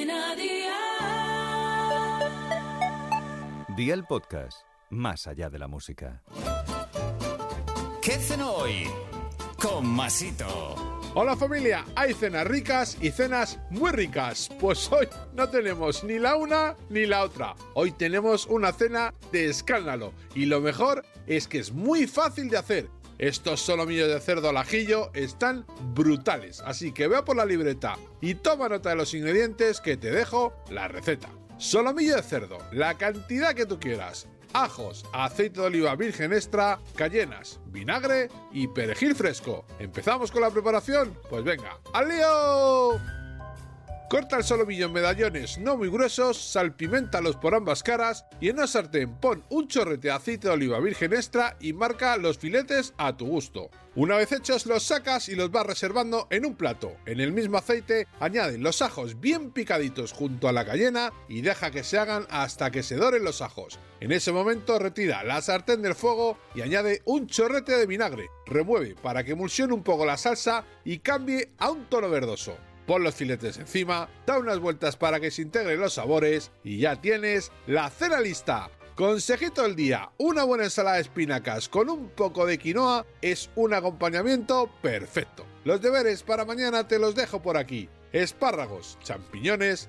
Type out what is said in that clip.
Cadena Dial. Día el podcast, más allá de la música. ¿Qué cenó hoy? Con Masito. Hola familia, hay cenas ricas y cenas muy ricas. Pues hoy no tenemos ni la una ni la otra. Hoy tenemos una cena de escándalo. Y lo mejor es que es muy fácil de hacer. Estos solomillos de cerdo al ajillo están brutales. Así que vea por la libreta y toma nota de los ingredientes que te dejo la receta. Solomillo de cerdo, la cantidad que tú quieras ajos, aceite de oliva virgen extra, cayenas, vinagre y perejil fresco. ¿Empezamos con la preparación? Pues venga, ¡al lío! Corta el solomillo en medallones no muy gruesos, salpimentalos por ambas caras y en una sartén pon un chorrete de aceite de oliva virgen extra y marca los filetes a tu gusto. Una vez hechos los sacas y los vas reservando en un plato. En el mismo aceite añade los ajos bien picaditos junto a la cayena y deja que se hagan hasta que se doren los ajos. En ese momento retira la sartén del fuego y añade un chorrete de vinagre. Remueve para que emulsione un poco la salsa y cambie a un tono verdoso pon los filetes encima, da unas vueltas para que se integren los sabores y ya tienes la cena lista. Consejito del día, una buena ensalada de espinacas con un poco de quinoa es un acompañamiento perfecto. Los deberes para mañana te los dejo por aquí. Espárragos, champiñones,